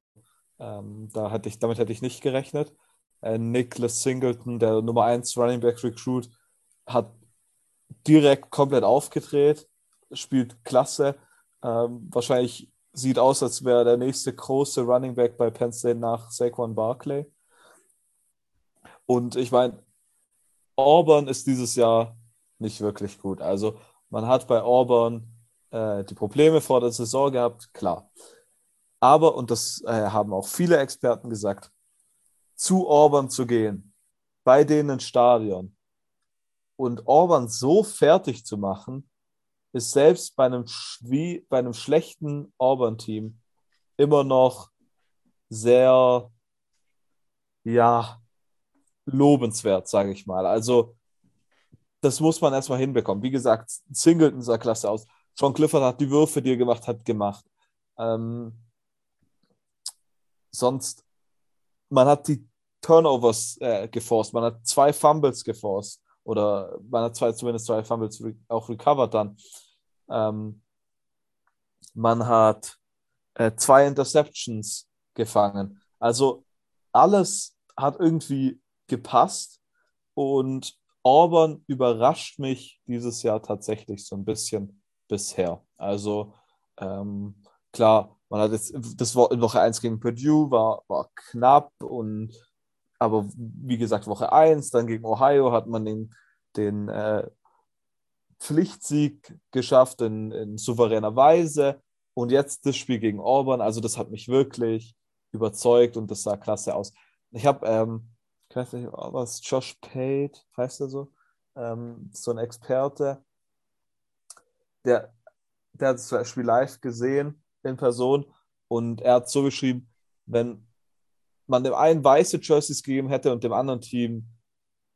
ähm, da hätte ich, damit hätte ich nicht gerechnet. Äh, Nicholas Singleton, der Nummer 1 Running Back Recruit, hat direkt komplett aufgedreht, spielt klasse. Ähm, wahrscheinlich sieht aus, als wäre der nächste große Running Back bei Penn State nach Saquon Barkley. Und ich meine, Auburn ist dieses Jahr nicht wirklich gut. Also man hat bei Auburn äh, die Probleme vor der Saison gehabt, klar. Aber, und das äh, haben auch viele Experten gesagt, zu Auburn zu gehen, bei denen ins Stadion und Auburn so fertig zu machen, ist selbst bei einem, schwie- bei einem schlechten Auburn-Team immer noch sehr, ja, lobenswert, sage ich mal. Also, das muss man erstmal hinbekommen. Wie gesagt, Singleton sah klasse aus. John Clifford hat die Würfe, die er gemacht hat, gemacht. Ähm, sonst, man hat die Turnovers äh, geforst, man hat zwei Fumbles geforst oder man hat zwei, zumindest zwei Fumbles re auch recovered dann. Ähm, man hat äh, zwei Interceptions gefangen. Also alles hat irgendwie gepasst und Auburn überrascht mich dieses Jahr tatsächlich so ein bisschen bisher. Also ähm, klar, man hat jetzt das Woche 1 gegen Purdue war, war knapp und aber wie gesagt, Woche 1, dann gegen Ohio hat man den, den äh, Pflichtsieg geschafft in, in souveräner Weise. Und jetzt das Spiel gegen Auburn, also das hat mich wirklich überzeugt und das sah klasse aus. Ich habe, ähm, ich weiß nicht, was Josh Pate, heißt er so, ähm, so ein Experte, der, der hat das Spiel live gesehen in Person und er hat so geschrieben, wenn man dem einen weiße Jerseys gegeben hätte und dem anderen Team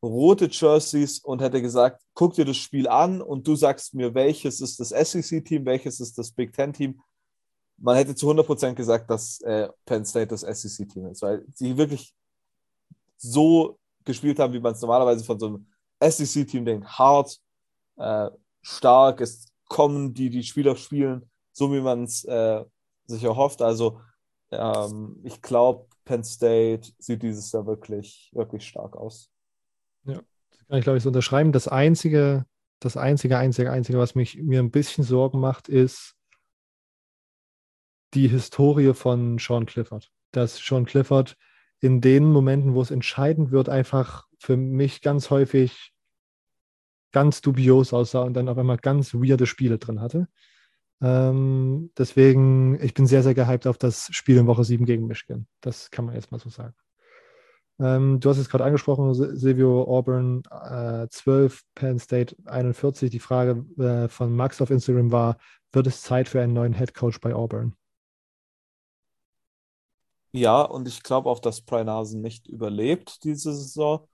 rote Jerseys und hätte gesagt, guck dir das Spiel an und du sagst mir, welches ist das SEC-Team, welches ist das Big Ten-Team. Man hätte zu 100% gesagt, dass äh, Penn State das SEC-Team ist, weil sie wirklich so gespielt haben, wie man es normalerweise von so einem SEC-Team denkt. Hart, äh, stark, es kommen die, die Spieler spielen, so wie man es äh, sich erhofft. Also ähm, ich glaube, Penn State sieht dieses Jahr wirklich, wirklich stark aus. Das kann ich, glaube ich, so unterschreiben. Das einzige, das einzige, einzige, einzige, was mich mir ein bisschen Sorgen macht, ist die Historie von Sean Clifford. Dass Sean Clifford in den Momenten, wo es entscheidend wird, einfach für mich ganz häufig ganz dubios aussah und dann auf einmal ganz weirde Spiele drin hatte. Ähm, deswegen, ich bin sehr, sehr gehypt auf das Spiel in Woche 7 gegen Michigan. Das kann man jetzt mal so sagen. Ähm, du hast es gerade angesprochen, Sil- Silvio Auburn äh, 12, Penn State 41. Die Frage äh, von Max auf Instagram war, wird es Zeit für einen neuen Head Coach bei Auburn? Ja, und ich glaube auch, dass Brian Hasen nicht überlebt diese Saison.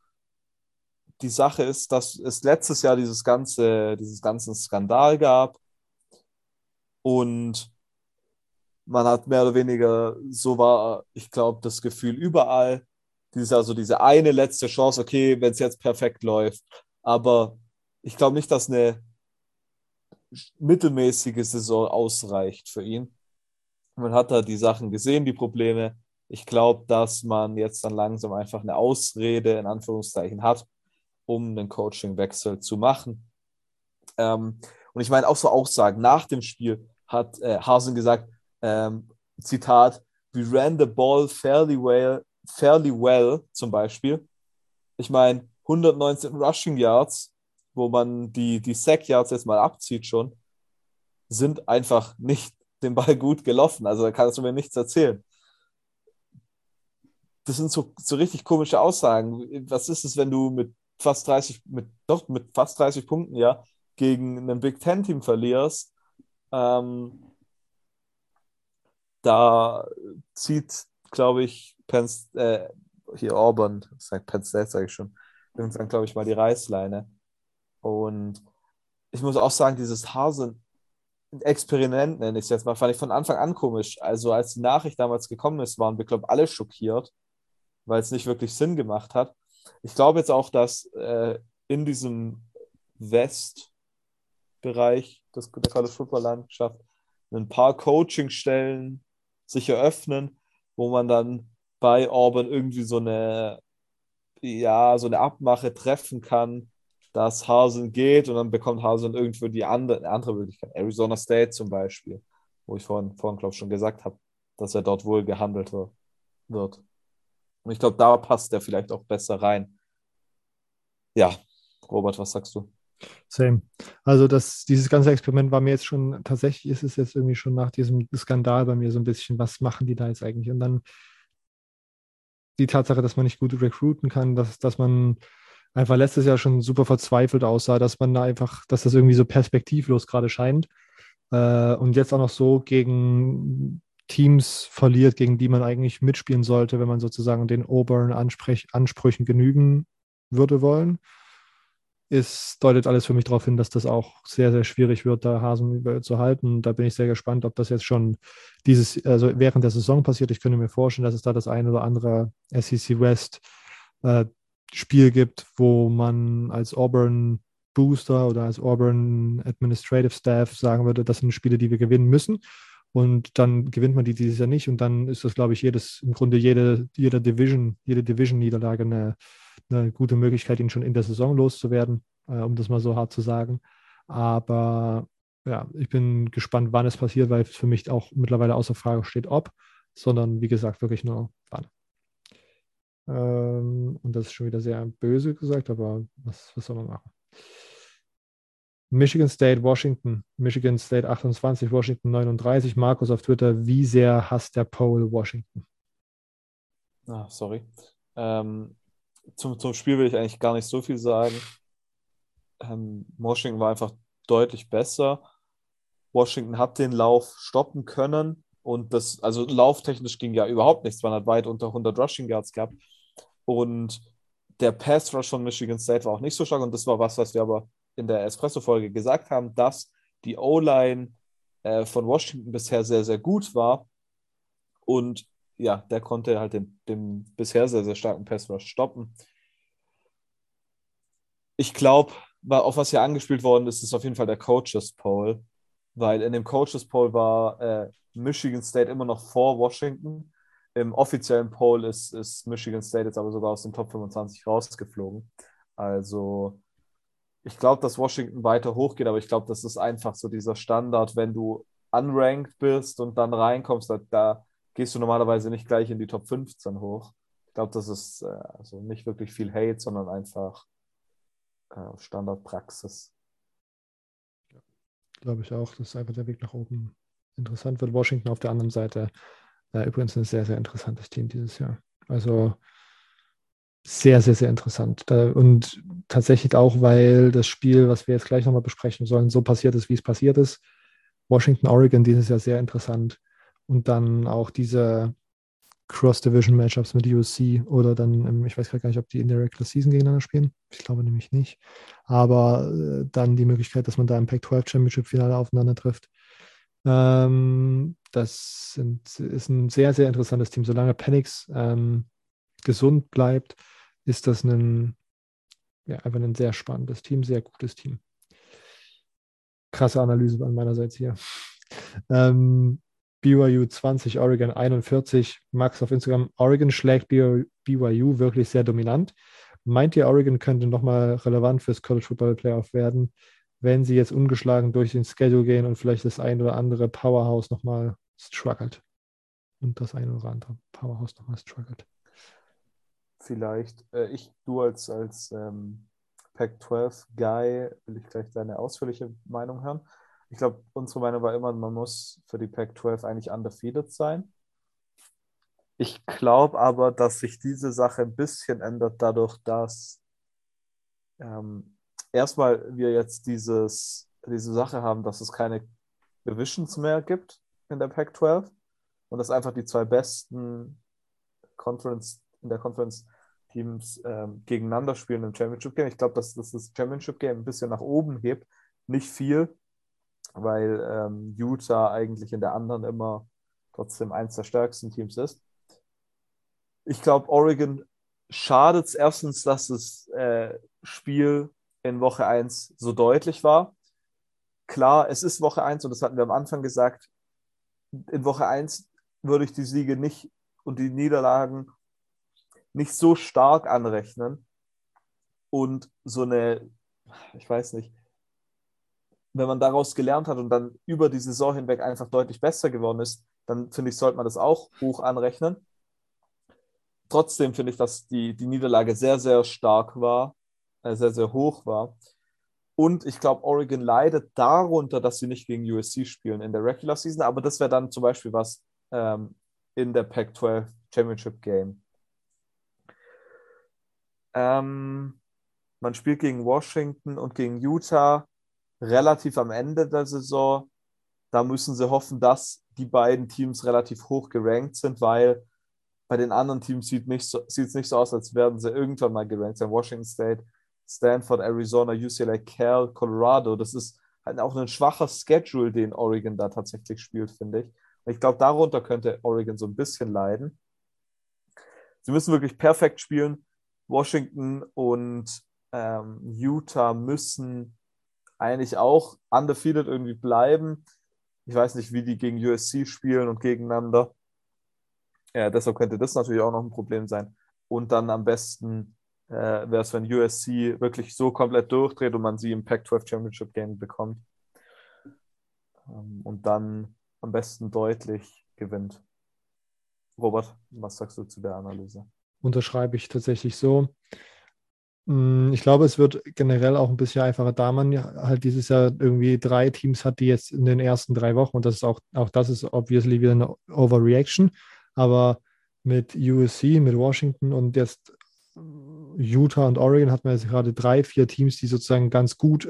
Die Sache ist, dass es letztes Jahr dieses ganze, dieses ganzen Skandal gab und man hat mehr oder weniger, so war, ich glaube, das Gefühl überall, dieses so diese eine letzte Chance, okay, wenn es jetzt perfekt läuft. Aber ich glaube nicht, dass eine mittelmäßige Saison ausreicht für ihn. Man hat da die Sachen gesehen, die Probleme. Ich glaube, dass man jetzt dann langsam einfach eine Ausrede in Anführungszeichen hat, um einen Coachingwechsel zu machen. Ähm, und ich meine auch so Aussagen nach dem Spiel hat äh, Hasen gesagt, ähm, Zitat, we ran the ball fairly well, fairly well zum Beispiel. Ich meine, 119 Rushing Yards, wo man die, die Sack Yards jetzt mal abzieht schon, sind einfach nicht den Ball gut gelaufen. Also da kannst du mir nichts erzählen. Das sind so, so richtig komische Aussagen. Was ist es, wenn du mit fast 30, mit, doch, mit fast 30 Punkten, ja, gegen ein Big Ten-Team verlierst? Ähm, da zieht, glaube ich, Penn, äh, hier Auburn, sagt Penn State, sage ich schon, irgendwann, glaube ich, mal die Reißleine. Und ich muss auch sagen, dieses Hasen Experiment, nenne ich es jetzt mal, fand ich von Anfang an komisch. Also als die Nachricht damals gekommen ist, waren wir, glaube ich, alle schockiert, weil es nicht wirklich Sinn gemacht hat. Ich glaube jetzt auch, dass äh, in diesem Westbereich des, der College Football Landschaft ein paar Coachingstellen sich eröffnen, wo man dann bei Auburn irgendwie so eine, ja, so eine Abmache treffen kann, dass Hasen geht und dann bekommt Hasen irgendwo die andere, andere Möglichkeit. Arizona State zum Beispiel, wo ich vorhin, vorhin glaube ich, schon gesagt habe, dass er dort wohl gehandelt wird. Und ich glaube, da passt er vielleicht auch besser rein. Ja, Robert, was sagst du? Same. Also das, dieses ganze Experiment war mir jetzt schon, tatsächlich ist es jetzt irgendwie schon nach diesem Skandal bei mir so ein bisschen, was machen die da jetzt eigentlich? Und dann die Tatsache, dass man nicht gut recruiten kann, dass, dass man einfach letztes Jahr schon super verzweifelt aussah, dass man da einfach, dass das irgendwie so perspektivlos gerade scheint. Äh, und jetzt auch noch so gegen Teams verliert, gegen die man eigentlich mitspielen sollte, wenn man sozusagen den oberen Ansprüchen genügen würde wollen ist, deutet alles für mich darauf hin, dass das auch sehr, sehr schwierig wird, da Hasen zu halten. Da bin ich sehr gespannt, ob das jetzt schon dieses, also während der Saison passiert. Ich könnte mir vorstellen, dass es da das eine oder andere SEC West äh, Spiel gibt, wo man als Auburn Booster oder als Auburn Administrative Staff sagen würde, das sind Spiele, die wir gewinnen müssen. Und dann gewinnt man die dieses Jahr nicht. Und dann ist das, glaube ich, jedes, im Grunde jede, jeder Division, jede Division-Niederlage eine, eine gute Möglichkeit, ihn schon in der Saison loszuwerden, äh, um das mal so hart zu sagen. Aber ja, ich bin gespannt, wann es passiert, weil für mich auch mittlerweile außer Frage steht, ob, sondern wie gesagt, wirklich nur wann. Ähm, und das ist schon wieder sehr böse gesagt, aber was, was soll man machen? Michigan State, Washington. Michigan State 28, Washington 39. Markus auf Twitter, wie sehr hasst der Pole Washington? Ah, sorry. Ähm, zum, zum Spiel will ich eigentlich gar nicht so viel sagen. Ähm, Washington war einfach deutlich besser. Washington hat den Lauf stoppen können und das, also lauftechnisch ging ja überhaupt nichts. Man hat weit unter 100 Rushing Yards gehabt und der Pass Rush von Michigan State war auch nicht so stark und das war was, was wir aber in der Espresso-Folge gesagt haben, dass die O-Line äh, von Washington bisher sehr, sehr gut war und ja, der konnte halt den, den bisher sehr, sehr starken Pass Rush stoppen. Ich glaube, auf was hier angespielt worden ist, ist auf jeden Fall der Coaches Poll, weil in dem Coaches Poll war äh, Michigan State immer noch vor Washington. Im offiziellen Poll ist, ist Michigan State jetzt aber sogar aus dem Top 25 rausgeflogen. Also ich glaube, dass Washington weiter hochgeht, aber ich glaube, das ist einfach so dieser Standard, wenn du unranked bist und dann reinkommst, da, da gehst du normalerweise nicht gleich in die Top 15 hoch. Ich glaube, das ist äh, also nicht wirklich viel Hate, sondern einfach äh, Standardpraxis. Glaube ich auch, dass einfach der Weg nach oben interessant wird. Washington auf der anderen Seite äh, übrigens ein sehr, sehr interessantes Team dieses Jahr. Also sehr, sehr, sehr interessant. Und tatsächlich auch, weil das Spiel, was wir jetzt gleich nochmal besprechen sollen, so passiert ist, wie es passiert ist. Washington, Oregon dieses Jahr sehr interessant und dann auch diese Cross-Division-Matchups mit USC oder dann, ich weiß gar nicht, ob die in der Regular Season gegeneinander spielen. Ich glaube nämlich nicht. Aber äh, dann die Möglichkeit, dass man da im Pac-12 Championship-Finale aufeinander trifft. Ähm, das sind, ist ein sehr, sehr interessantes Team. Solange Penix ähm, gesund bleibt, ist das ein, ja, einfach ein sehr spannendes Team, sehr gutes Team. Krasse Analyse an meinerseits hier. Ähm, BYU 20, Oregon 41. Max auf Instagram, Oregon schlägt BYU wirklich sehr dominant. Meint ihr, Oregon könnte nochmal relevant fürs College Football Playoff werden, wenn sie jetzt ungeschlagen durch den Schedule gehen und vielleicht das ein oder andere Powerhouse nochmal struggelt? Und das ein oder andere Powerhouse nochmal struggelt. Vielleicht, äh, ich, du als, als ähm, Pac-12-Guy, will ich gleich deine ausführliche Meinung hören. Ich glaube, unsere Meinung war immer, man muss für die Pac-12 eigentlich undefeated sein. Ich glaube aber, dass sich diese Sache ein bisschen ändert, dadurch, dass ähm, erstmal wir jetzt dieses, diese Sache haben, dass es keine Divisions mehr gibt in der Pac-12 und dass einfach die zwei besten Conference in der Conference Teams ähm, gegeneinander spielen im Championship Game. Ich glaube, dass, dass das Championship Game ein bisschen nach oben hebt, nicht viel, weil ähm, Utah eigentlich in der anderen immer trotzdem eins der stärksten Teams ist. Ich glaube, Oregon schadet es erstens, dass das äh, Spiel in Woche 1 so deutlich war. Klar, es ist Woche 1 und das hatten wir am Anfang gesagt. In Woche 1 würde ich die Siege nicht und die Niederlagen nicht so stark anrechnen. Und so eine, ich weiß nicht, wenn man daraus gelernt hat und dann über die Saison hinweg einfach deutlich besser geworden ist, dann finde ich, sollte man das auch hoch anrechnen. Trotzdem finde ich, dass die, die Niederlage sehr, sehr stark war, äh, sehr, sehr hoch war. Und ich glaube, Oregon leidet darunter, dass sie nicht gegen USC spielen in der Regular Season. Aber das wäre dann zum Beispiel was ähm, in der Pac-12 Championship Game. Ähm, man spielt gegen Washington und gegen Utah relativ am Ende der Saison. Da müssen sie hoffen, dass die beiden Teams relativ hoch gerankt sind, weil bei den anderen Teams sieht es so, nicht so aus, als werden sie irgendwann mal gerankt sein. Washington State, Stanford, Arizona, UCLA, Cal, Colorado. Das ist halt auch ein schwacher Schedule, den Oregon da tatsächlich spielt, finde ich. Und ich glaube, darunter könnte Oregon so ein bisschen leiden. Sie müssen wirklich perfekt spielen. Washington und ähm, Utah müssen eigentlich auch undefeated irgendwie bleiben. Ich weiß nicht, wie die gegen USC spielen und gegeneinander. Ja, deshalb könnte das natürlich auch noch ein Problem sein. Und dann am besten äh, wäre es, wenn USC wirklich so komplett durchdreht und man sie im Pac-12 Championship Game bekommt. Ähm, und dann am besten deutlich gewinnt. Robert, was sagst du zu der Analyse? Unterschreibe ich tatsächlich so. Mm, ich glaube, es wird generell auch ein bisschen einfacher, da man halt dieses Jahr irgendwie drei Teams hat, die jetzt in den ersten drei Wochen, und das ist auch, auch das ist obviously wieder eine Overreaction, aber mit USC, mit Washington und jetzt Utah und Oregon hat man jetzt gerade drei, vier Teams, die sozusagen ganz gut,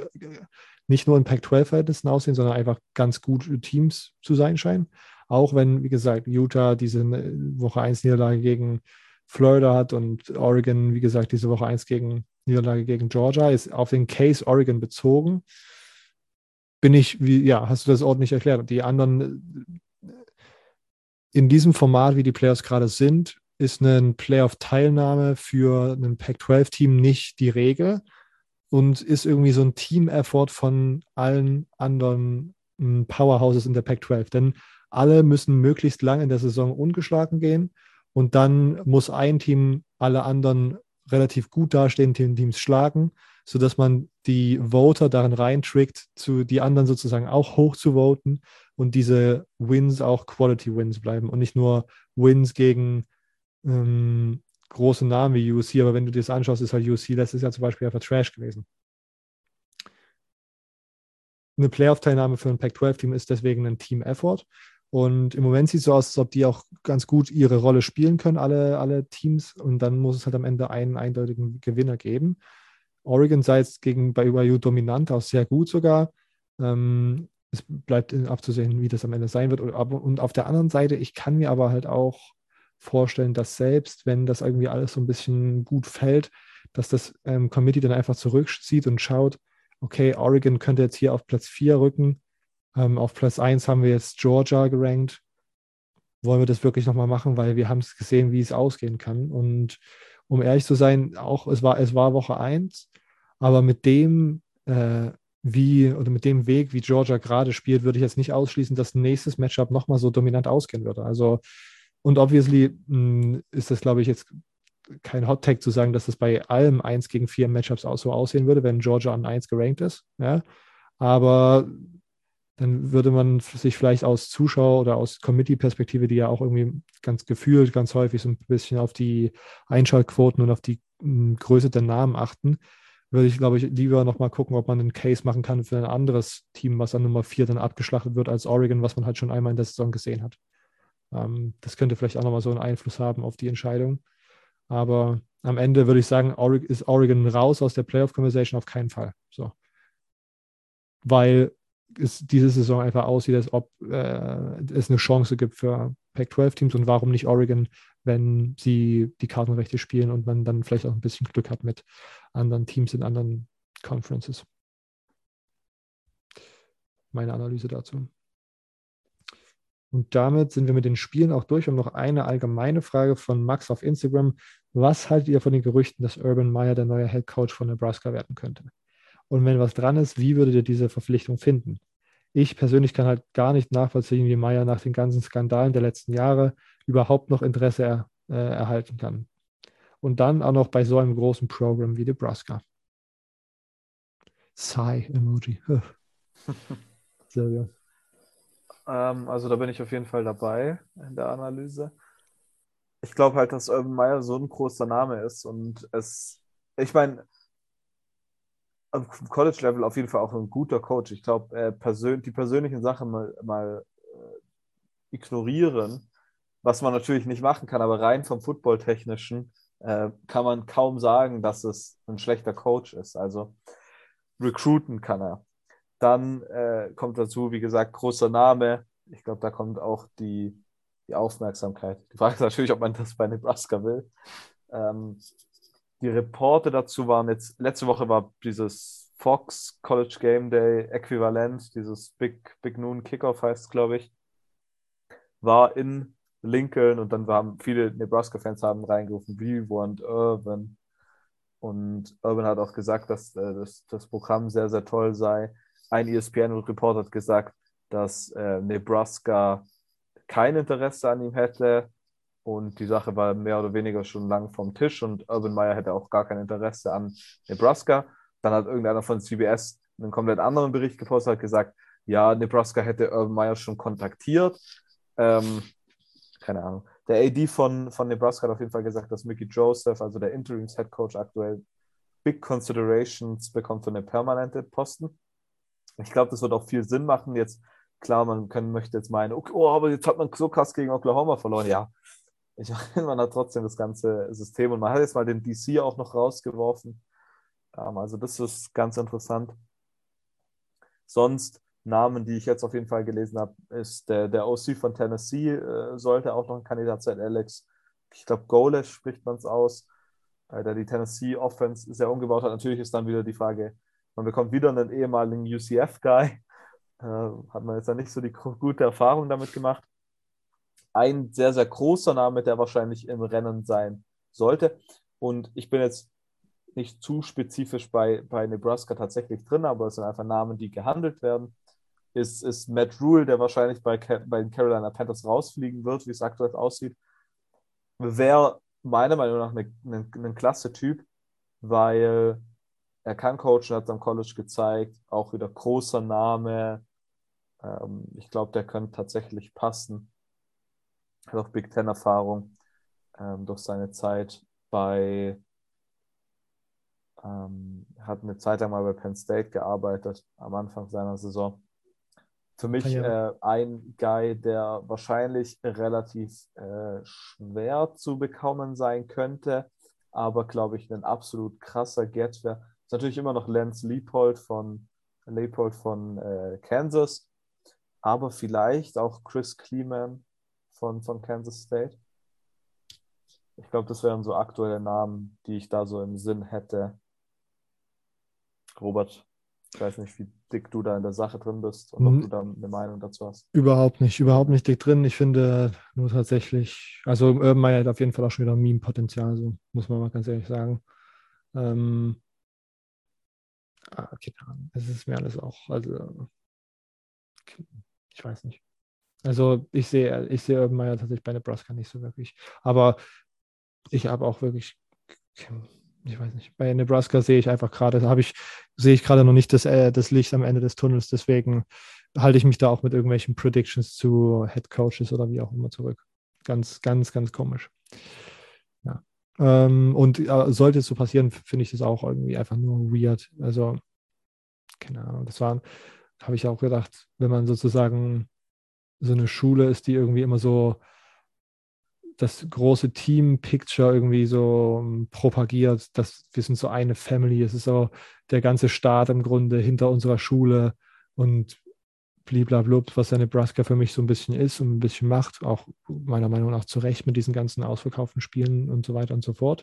nicht nur in Pac-12-Verhältnissen aussehen, sondern einfach ganz gut Teams zu sein scheinen. Auch wenn, wie gesagt, Utah diese Woche 1 Niederlage gegen Florida hat und Oregon, wie gesagt, diese Woche 1 gegen Niederlage gegen Georgia, ist auf den Case Oregon bezogen. Bin ich, wie, ja, hast du das ordentlich erklärt? Die anderen, in diesem Format, wie die Players gerade sind, ist eine Playoff-Teilnahme für ein Pac-12-Team nicht die Regel und ist irgendwie so ein Team-Effort von allen anderen hm, Powerhouses in der Pac-12. Denn alle müssen möglichst lang in der Saison ungeschlagen gehen und dann muss ein Team alle anderen relativ gut dastehenden Teams schlagen, sodass man die Voter darin reintrickt, zu die anderen sozusagen auch hoch zu voten und diese Wins auch Quality Wins bleiben und nicht nur Wins gegen ähm, große Namen wie UC, aber wenn du dir das anschaust, ist halt UC letztes Jahr zum Beispiel einfach Trash gewesen. Eine Playoff-Teilnahme für ein Pac-12-Team ist deswegen ein Team-Effort. Und im Moment sieht es so aus, als ob die auch ganz gut ihre Rolle spielen können, alle, alle Teams. Und dann muss es halt am Ende einen eindeutigen Gewinner geben. Oregon sei jetzt gegen bei BYU dominant, auch sehr gut sogar. Ähm, es bleibt abzusehen, wie das am Ende sein wird. Und auf der anderen Seite, ich kann mir aber halt auch vorstellen, dass selbst wenn das irgendwie alles so ein bisschen gut fällt, dass das ähm, Committee dann einfach zurückzieht und schaut, okay, Oregon könnte jetzt hier auf Platz 4 rücken ähm, auf Platz 1 haben wir jetzt Georgia gerankt. Wollen wir das wirklich nochmal machen, weil wir haben es gesehen, wie es ausgehen kann. Und um ehrlich zu sein, auch es war, es war Woche 1, aber mit dem, äh, wie oder mit dem Weg, wie Georgia gerade spielt, würde ich jetzt nicht ausschließen, dass nächstes Matchup nochmal so dominant ausgehen würde. Also, und obviously mh, hm, ist das, glaube ich, jetzt kein Hot Take zu sagen, dass das bei allem 1 gegen 4 Matchups auch so aussehen würde, wenn Georgia an 1 gerankt ist. Ja? Aber dann würde man sich vielleicht aus Zuschauer- oder aus Committee-Perspektive, die ja auch irgendwie ganz gefühlt, ganz häufig so ein bisschen auf die Einschaltquoten und auf die hm, Größe der Namen achten, würde ich, glaube ich, lieber nochmal gucken, ob man einen Case machen kann für ein anderes Team, was an Nummer 4 dann abgeschlachtet wird als Oregon, was man halt schon einmal in der Saison gesehen hat. Ähm, das könnte vielleicht auch nochmal so einen Einfluss haben auf die Entscheidung. Aber am Ende würde ich sagen, ist Oregon raus aus der Playoff-Conversation auf keinen Fall. So. Weil es diese Saison einfach aussieht, als ob äh, es eine Chance gibt für Pac-12-Teams und warum nicht Oregon, wenn sie die Kartenrechte spielen und man dann vielleicht auch ein bisschen Glück hat mit anderen Teams in anderen Conferences. Meine Analyse dazu. Und damit sind wir mit den Spielen auch durch. Und noch eine allgemeine Frage von Max auf Instagram. Was haltet ihr von den Gerüchten, dass Urban Meyer der neue Head Coach von Nebraska werden könnte? Und wenn was dran ist, wie würdet ihr diese Verpflichtung finden? Ich persönlich kann halt gar nicht nachvollziehen, wie Meyer nach den ganzen Skandalen der letzten Jahre überhaupt noch Interesse er, äh, erhalten kann. Und dann auch noch bei so einem großen Programm wie Nebraska. Sigh-Emoji. Sehr. Ähm, also da bin ich auf jeden Fall dabei in der Analyse. Ich glaube halt, dass Urban Meyer so ein großer Name ist und es, ich meine, auf College-Level auf jeden Fall auch ein guter Coach. Ich glaube, äh, persön die persönlichen Sachen mal, mal äh, ignorieren, was man natürlich nicht machen kann, aber rein vom Football-Technischen äh, kann man kaum sagen, dass es ein schlechter Coach ist. Also recruiten kann er. Dann äh, kommt dazu, wie gesagt, großer Name. Ich glaube, da kommt auch die, die Aufmerksamkeit. Die Frage ist natürlich, ob man das bei Nebraska will. Ähm, die Reporte dazu waren jetzt, letzte Woche war dieses Fox College Game Day Äquivalent, dieses Big, Big Noon Kickoff heißt es, glaube ich, war in Lincoln und dann waren viele Nebraska-Fans haben reingerufen, we want Urban. Und Urban hat auch gesagt, dass äh, das, das Programm sehr, sehr toll sei ein ESPN-Reporter hat gesagt, dass äh, Nebraska kein Interesse an ihm hätte und die Sache war mehr oder weniger schon lang vom Tisch und Urban Meyer hätte auch gar kein Interesse an Nebraska. Dann hat irgendeiner von CBS einen komplett anderen Bericht gepostet, hat gesagt, ja, Nebraska hätte Urban Meyer schon kontaktiert. Ähm, keine Ahnung. Der AD von, von Nebraska hat auf jeden Fall gesagt, dass Mickey Joseph, also der Interims-Head Coach aktuell, Big Considerations bekommt für eine permanente Posten. Ich glaube, das wird auch viel Sinn machen. Jetzt, klar, man können, möchte jetzt meinen, okay, oh, aber jetzt hat man so krass gegen Oklahoma verloren. Ja, ich meine, man hat trotzdem das ganze System und man hat jetzt mal den DC auch noch rausgeworfen. Ähm, also, das ist ganz interessant. Sonst Namen, die ich jetzt auf jeden Fall gelesen habe, ist der, der OC von Tennessee, äh, sollte auch noch ein Kandidat sein, Alex. Ich glaube, Golesh spricht man es aus, äh, der die Tennessee Offense sehr umgebaut hat. Natürlich ist dann wieder die Frage, man bekommt wieder einen ehemaligen UCF-Guy. Äh, hat man jetzt ja nicht so die gute Erfahrung damit gemacht. Ein sehr, sehr großer Name, der wahrscheinlich im Rennen sein sollte. Und ich bin jetzt nicht zu spezifisch bei, bei Nebraska tatsächlich drin, aber es sind einfach Namen, die gehandelt werden. Ist, ist Matt Rule, der wahrscheinlich bei, bei den Carolina Panthers rausfliegen wird, wie es aktuell aussieht. Wäre meiner Meinung nach ein klasse Typ, weil er kann coachen, hat es am College gezeigt, auch wieder großer Name. Ähm, ich glaube, der könnte tatsächlich passen. Hat auch Big Ten-Erfahrung ähm, durch seine Zeit bei, ähm, hat eine Zeit lang mal bei Penn State gearbeitet am Anfang seiner Saison. Für mich äh, ein Guy, der wahrscheinlich relativ äh, schwer zu bekommen sein könnte, aber glaube ich ein absolut krasser Get wäre ist natürlich immer noch Lance Leopold von, Leopold von äh, Kansas, aber vielleicht auch Chris Kleeman von, von Kansas State. Ich glaube, das wären so aktuelle Namen, die ich da so im Sinn hätte. Robert, ich weiß nicht, wie dick du da in der Sache drin bist und ob hm. du da eine Meinung dazu hast. Überhaupt nicht, überhaupt nicht dick drin. Ich finde nur tatsächlich, also Urban Meyer hat auf jeden Fall auch schon wieder Meme-Potenzial, so muss man mal ganz ehrlich sagen. Ähm, ah, keine Ahnung. Es ist mir alles auch, also ich weiß nicht. Also ich sehe, ich sehe Urban Meyer tatsächlich bei Nebraska nicht so wirklich. Aber ich habe auch wirklich, ich weiß nicht, bei Nebraska sehe ich einfach gerade, habe ich, sehe ich gerade noch nicht das, äh, das Licht am Ende des Tunnels. Deswegen halte ich mich da auch mit irgendwelchen Predictions zu Head Coaches oder wie auch immer zurück. Ganz, ganz, ganz komisch. Ja. Ähm, und äh, sollte es so passieren, finde ich das auch irgendwie einfach nur weird. Also, keine Ahnung, das war, habe ich auch gedacht, wenn man sozusagen so eine Schule ist, die irgendwie immer so das große Team-Picture irgendwie so ähm, propagiert, dass wir sind so eine Family, es ist so der ganze Staat im Grunde hinter unserer Schule und bliblablub, was ja Nebraska für mich so ein bisschen ist und ein bisschen macht, auch meiner Meinung nach zu Recht mit diesen ganzen ausverkauften Spielen und so weiter und so fort,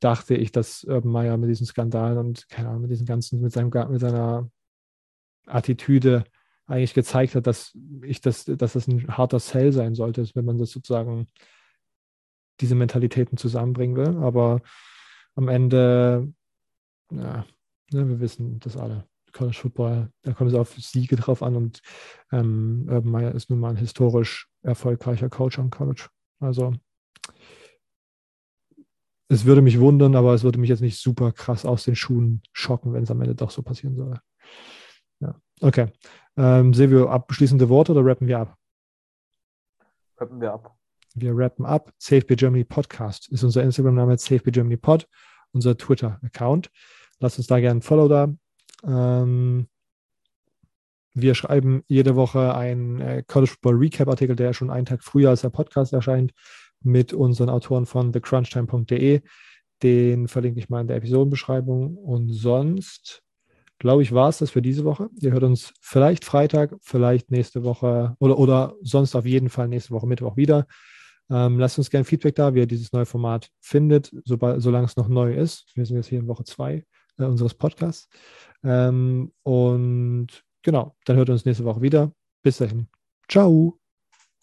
dachte ich, dass Urban Meyer mit diesen Skandalen und keine Ahnung, mit diesen ganzen, mit, seinem, mit seiner Attitüde eigentlich gezeigt hat, dass ich das, dass das ein harter Sell sein sollte, wenn man das sozusagen diese Mentalitäten zusammenbringen will. Aber am Ende, ja, ne, wir wissen das alle. College Football, da kommt es auf Siege drauf an und ähm, Urban Meyer ist nun mal ein historisch erfolgreicher Coach am College. Also es würde mich wundern, aber es würde mich jetzt nicht super krass aus den Schuhen schocken, wenn es am Ende doch so passieren soll. Ja, okay. Ähm, Silvio, abschließende Worte oder rappen wir ab? Rappen wir ab. Wir rappen ab. SafeBay Germany Podcast ist unser Instagram-Name, SafeBay Germany Pod, unser Twitter-Account. Lasst uns da gerne ein Follow da. Ähm, wir schreiben jede Woche einen äh, College Football Recap Artikel, der schon einen Tag früher als der Podcast erscheint, mit unseren Autoren von thecrunchtime.de. Den verlinke ich mal in der Episodenbeschreibung. Und sonst glaube ich, war es das für diese Woche. Ihr hört uns vielleicht Freitag, vielleicht nächste Woche oder, oder sonst auf jeden Fall nächste Woche Mittwoch wieder. Ähm, lasst uns gerne Feedback da, wie ihr dieses neue Format findet, sobald, solange es noch neu ist. Wir sind jetzt hier in Woche zwei äh, unseres Podcasts. Ähm, und genau, dann hört uns nächste Woche wieder. Bis dahin. Ciao.